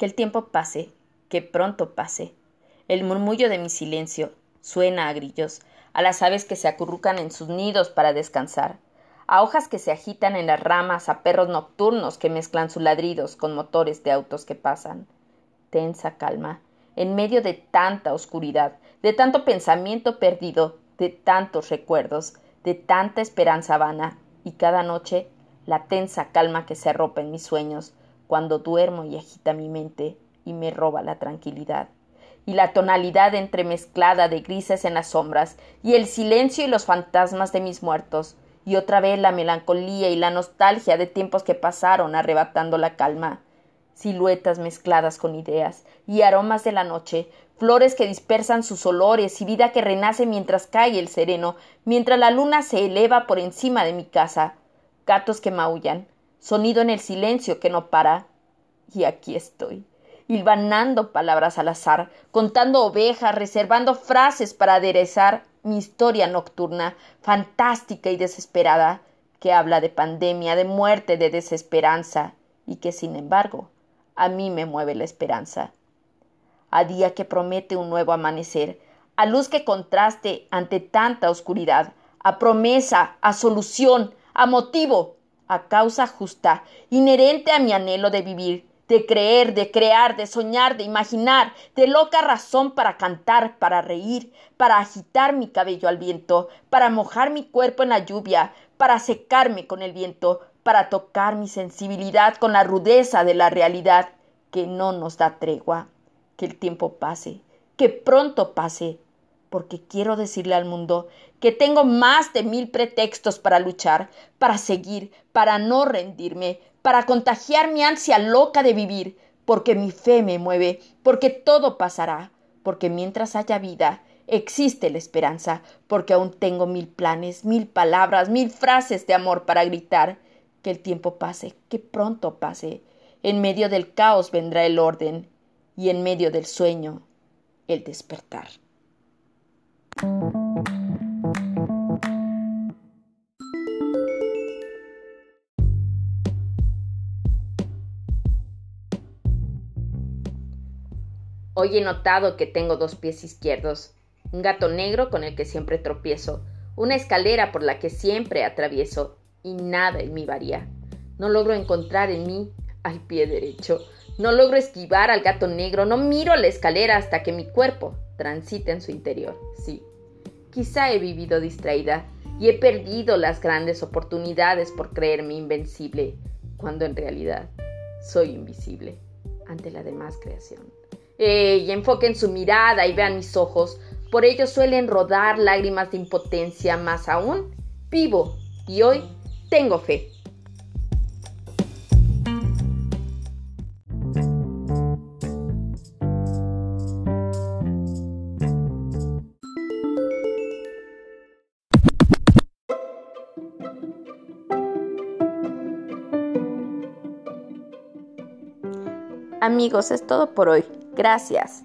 Que el tiempo pase, que pronto pase. El murmullo de mi silencio suena a grillos, a las aves que se acurrucan en sus nidos para descansar, a hojas que se agitan en las ramas, a perros nocturnos que mezclan sus ladridos con motores de autos que pasan. Tensa calma, en medio de tanta oscuridad, de tanto pensamiento perdido, de tantos recuerdos, de tanta esperanza vana, y cada noche la tensa calma que se arropa en mis sueños cuando duermo y agita mi mente y me roba la tranquilidad. Y la tonalidad entremezclada de grises en las sombras, y el silencio y los fantasmas de mis muertos, y otra vez la melancolía y la nostalgia de tiempos que pasaron arrebatando la calma, siluetas mezcladas con ideas, y aromas de la noche, flores que dispersan sus olores y vida que renace mientras cae el sereno, mientras la luna se eleva por encima de mi casa, gatos que maullan, sonido en el silencio que no para, y aquí estoy hilvanando palabras al azar, contando ovejas, reservando frases para aderezar mi historia nocturna, fantástica y desesperada, que habla de pandemia, de muerte, de desesperanza, y que, sin embargo, a mí me mueve la esperanza. A día que promete un nuevo amanecer, a luz que contraste ante tanta oscuridad, a promesa, a solución, a motivo, a causa justa, inherente a mi anhelo de vivir, de creer, de crear, de soñar, de imaginar, de loca razón para cantar, para reír, para agitar mi cabello al viento, para mojar mi cuerpo en la lluvia, para secarme con el viento, para tocar mi sensibilidad con la rudeza de la realidad que no nos da tregua. Que el tiempo pase, que pronto pase, porque quiero decirle al mundo que tengo más de mil pretextos para luchar, para seguir, para no rendirme, para contagiar mi ansia loca de vivir, porque mi fe me mueve, porque todo pasará, porque mientras haya vida, existe la esperanza, porque aún tengo mil planes, mil palabras, mil frases de amor para gritar. Que el tiempo pase, que pronto pase. En medio del caos vendrá el orden y en medio del sueño el despertar. Hoy he notado que tengo dos pies izquierdos, un gato negro con el que siempre tropiezo, una escalera por la que siempre atravieso, y nada en mí varía. No logro encontrar en mí al pie derecho, no logro esquivar al gato negro, no miro la escalera hasta que mi cuerpo transita en su interior. Sí, quizá he vivido distraída y he perdido las grandes oportunidades por creerme invencible, cuando en realidad soy invisible ante la demás creación y enfoquen su mirada y vean mis ojos. Por ello suelen rodar lágrimas de impotencia, más aún vivo y hoy tengo fe. Amigos, es todo por hoy. Gracias.